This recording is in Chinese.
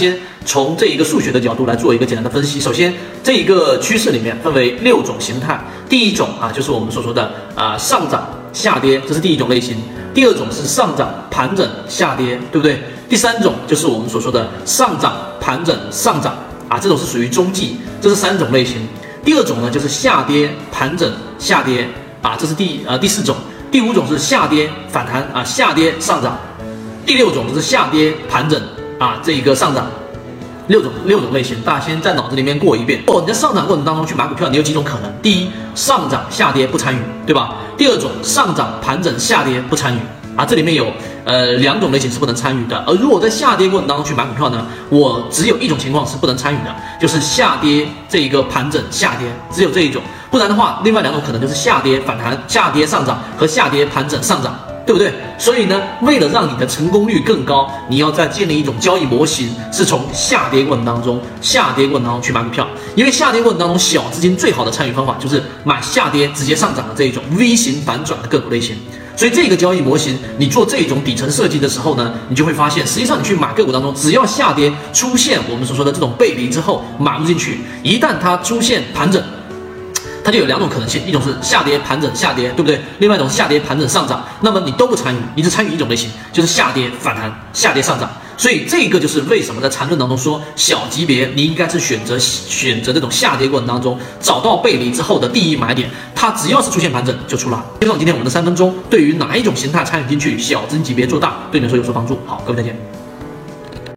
先从这一个数学的角度来做一个简单的分析。首先，这一个趋势里面分为六种形态。第一种啊，就是我们所说的啊上涨下跌，这是第一种类型。第二种是上涨盘整下跌，对不对？第三种就是我们所说的上涨盘整上涨啊，这种是属于中继，这是三种类型。第二种呢，就是下跌盘整下跌啊，这是第呃第四种。第五种是下跌反弹啊，下跌上涨。第六种就是下跌盘整。啊，这一个上涨六种六种类型，大家先在脑子里面过一遍。哦，你在上涨过程当中去买股票，你有几种可能？第一，上涨下跌不参与，对吧？第二种，上涨盘整下跌不参与。啊，这里面有呃两种类型是不能参与的。而如果在下跌过程当中去买股票呢，我只有一种情况是不能参与的，就是下跌这一个盘整下跌，只有这一种。不然的话，另外两种可能就是下跌反弹、下跌上涨和下跌盘整上涨。对不对？所以呢，为了让你的成功率更高，你要再建立一种交易模型，是从下跌过程当中、下跌过程当中去买股票。因为下跌过程当中，小资金最好的参与方法就是买下跌直接上涨的这一种 V 型反转的个股类型。所以这个交易模型，你做这种底层设计的时候呢，你就会发现，实际上你去买个股当中，只要下跌出现我们所说的这种背离之后买不进去，一旦它出现盘整。它就有两种可能性，一种是下跌盘整下跌，对不对？另外一种是下跌盘整上涨，那么你都不参与，你只参与一种类型，就是下跌反弹下跌上涨。所以这个就是为什么在缠论当中说，小级别你应该是选择选择这种下跌过程当中找到背离之后的第一买点，它只要是出现盘整就出了。希望今天我们的三分钟对于哪一种形态参与进去，小增级别做大，对你来说有所帮助。好，各位再见。